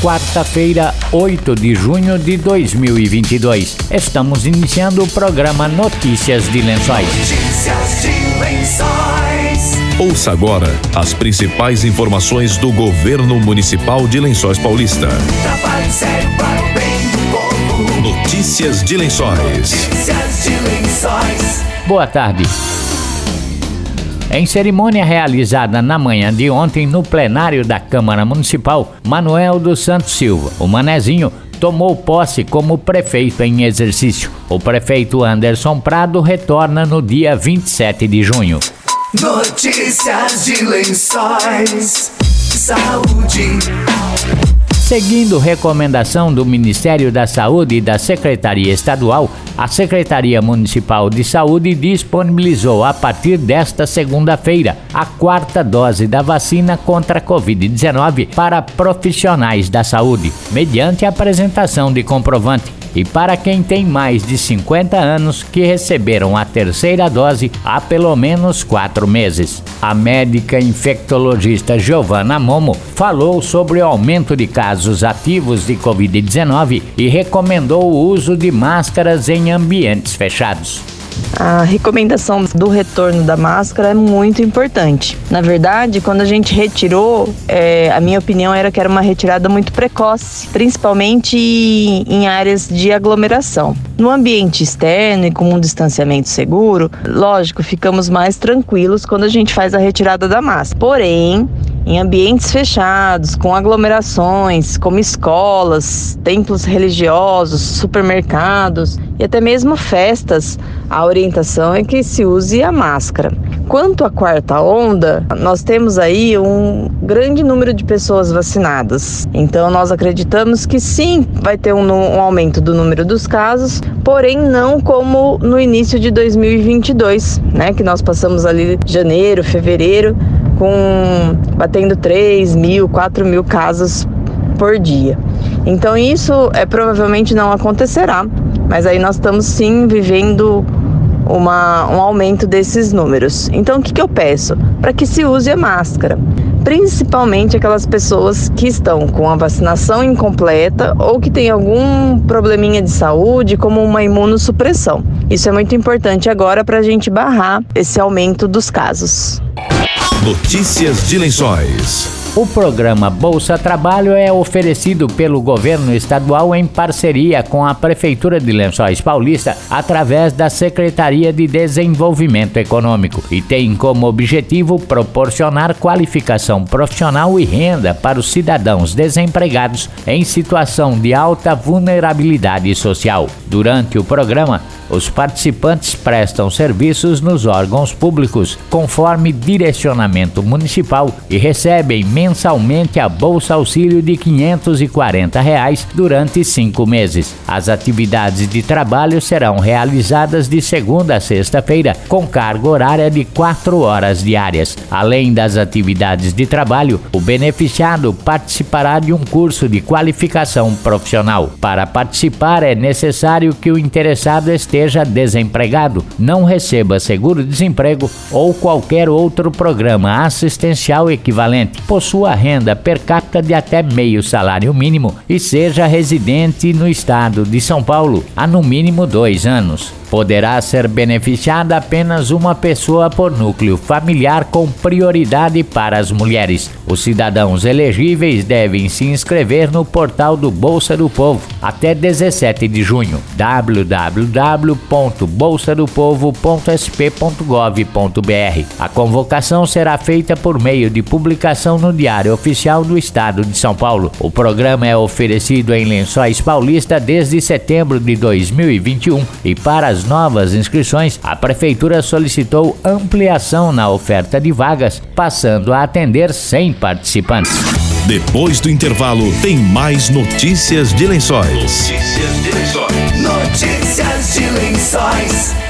quarta-feira, 8 de junho de 2022. Estamos iniciando o programa Notícias de Lençóis. Notícias de Lençóis. Ouça agora as principais informações do governo municipal de Lençóis Paulista. Notícias de Lençóis. Notícias de Lençóis. Boa tarde. Em cerimônia realizada na manhã de ontem no plenário da Câmara Municipal, Manuel dos Santos Silva, o Manezinho, tomou posse como prefeito em exercício. O prefeito Anderson Prado retorna no dia 27 de junho. Notícias de Lençóis. Saúde. Seguindo recomendação do Ministério da Saúde e da Secretaria Estadual, a Secretaria Municipal de Saúde disponibilizou a partir desta segunda-feira a quarta dose da vacina contra a Covid-19 para profissionais da saúde, mediante apresentação de comprovante e para quem tem mais de 50 anos que receberam a terceira dose há pelo menos quatro meses. A médica infectologista Giovanna Momo falou sobre o aumento de casos ativos de Covid-19 e recomendou o uso de máscaras em ambientes fechados. A recomendação do retorno da máscara é muito importante. Na verdade, quando a gente retirou, é, a minha opinião era que era uma retirada muito precoce, principalmente em áreas de aglomeração. No ambiente externo e com um distanciamento seguro, lógico, ficamos mais tranquilos quando a gente faz a retirada da máscara. Porém, em ambientes fechados, com aglomerações, como escolas, templos religiosos, supermercados e até mesmo festas, a orientação é que se use a máscara. Quanto à quarta onda, nós temos aí um grande número de pessoas vacinadas. Então, nós acreditamos que sim, vai ter um, um aumento do número dos casos, porém não como no início de 2022, né? Que nós passamos ali janeiro, fevereiro, com batendo 3 mil, 4 mil casos por dia. Então isso é provavelmente não acontecerá, mas aí nós estamos sim vivendo uma, um aumento desses números. Então o que, que eu peço? Para que se use a máscara, principalmente aquelas pessoas que estão com a vacinação incompleta ou que têm algum probleminha de saúde, como uma imunossupressão. Isso é muito importante agora para a gente barrar esse aumento dos casos. Notícias de Lençóis. O programa Bolsa Trabalho é oferecido pelo governo estadual em parceria com a Prefeitura de Lençóis Paulista através da Secretaria de Desenvolvimento Econômico e tem como objetivo proporcionar qualificação profissional e renda para os cidadãos desempregados em situação de alta vulnerabilidade social. Durante o programa, os participantes prestam serviços nos órgãos públicos, conforme direcionamento municipal, e recebem mensalmente a Bolsa Auxílio de 540 reais durante cinco meses. As atividades de trabalho serão realizadas de segunda a sexta-feira, com carga horária de quatro horas diárias. Além das atividades de trabalho, o beneficiado participará de um curso de qualificação profissional. Para participar, é necessário que o interessado esteja desempregado, não receba seguro-desemprego ou qualquer outro programa assistencial equivalente, possua renda per capita de até meio salário mínimo e seja residente no estado de São Paulo há no mínimo dois anos. Poderá ser beneficiada apenas uma pessoa por núcleo familiar com prioridade para as mulheres. Os cidadãos elegíveis devem se inscrever no portal do Bolsa do Povo até 17 de junho. www.bolsadopovo.sp.gov.br. A convocação será feita por meio de publicação no Diário Oficial do Estado de São Paulo. O programa é oferecido em Lençóis Paulista desde setembro de 2021 e para as novas inscrições, a Prefeitura solicitou ampliação na oferta de vagas, passando a atender 100 participantes. Depois do intervalo, tem mais notícias de Lençóis. Notícias de Lençóis. Notícias de Lençóis.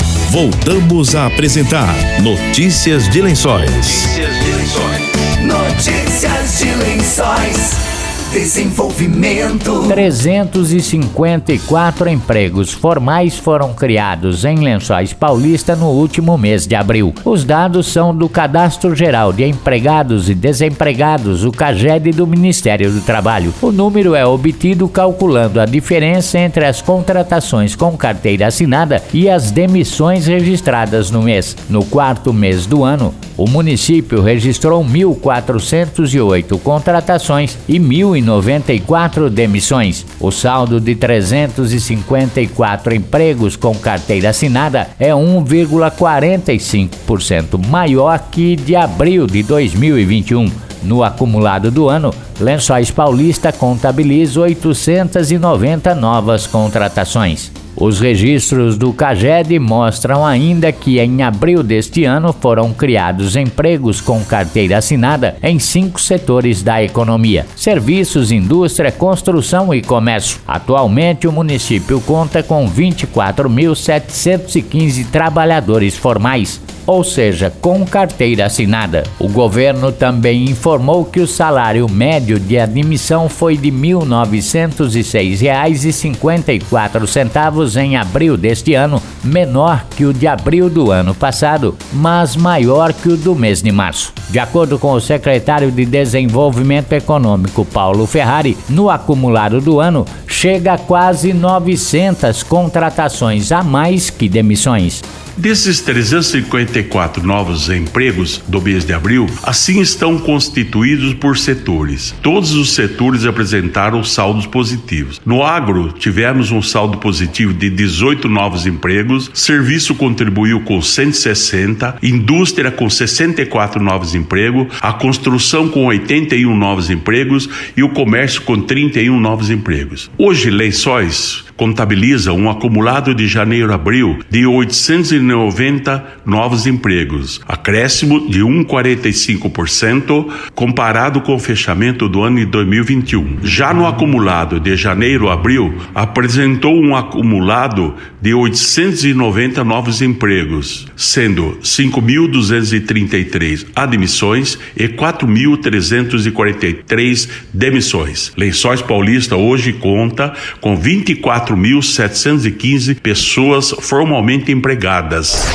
Voltamos a apresentar Notícias de Lençóis. Notícias de Lençóis. Notícias de Lençóis. Desenvolvimento. 354 empregos formais foram criados em Lençóis Paulista no último mês de abril. Os dados são do Cadastro Geral de Empregados e Desempregados, o CAGED do Ministério do Trabalho. O número é obtido calculando a diferença entre as contratações com carteira assinada e as demissões registradas no mês. No quarto mês do ano, o município registrou 1.408 contratações e 1.094 demissões. O saldo de 354 empregos com carteira assinada é 1,45% maior que de abril de 2021. No acumulado do ano, Lençóis Paulista contabiliza 890 novas contratações. Os registros do CAGED mostram ainda que em abril deste ano foram criados empregos com carteira assinada em cinco setores da economia: serviços, indústria, construção e comércio. Atualmente, o município conta com 24.715 trabalhadores formais ou seja, com carteira assinada. O governo também informou que o salário médio de admissão foi de R$ 1.906,54 em abril deste ano, menor que o de abril do ano passado, mas maior que o do mês de março. De acordo com o secretário de Desenvolvimento Econômico, Paulo Ferrari, no acumulado do ano, chega a quase 900 contratações a mais que demissões. Desses 354 novos empregos do mês de abril, assim estão constituídos por setores. Todos os setores apresentaram saldos positivos. No agro, tivemos um saldo positivo de 18 novos empregos, serviço contribuiu com 160, indústria com 64 novos empregos, a construção com 81 novos empregos e o comércio com 31 novos empregos. Hoje, Lençóis contabiliza um acumulado de janeiro a abril de 890 novos empregos, acréscimo de 1,45% comparado com o fechamento do ano de 2021. Já no acumulado de janeiro a abril, apresentou um acumulado de 890 novos empregos, sendo 5.233 admissões e 4.343 demissões. Lençóis Paulista hoje conta com 24 4.715 pessoas formalmente empregadas.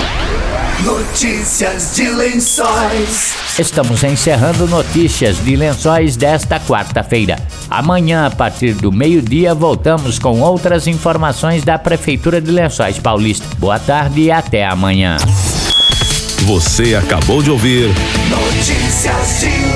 Notícias de Lençóis. Estamos encerrando notícias de Lençóis desta quarta-feira. Amanhã, a partir do meio-dia, voltamos com outras informações da Prefeitura de Lençóis Paulista. Boa tarde e até amanhã. Você acabou de ouvir Notícias de Lençóis.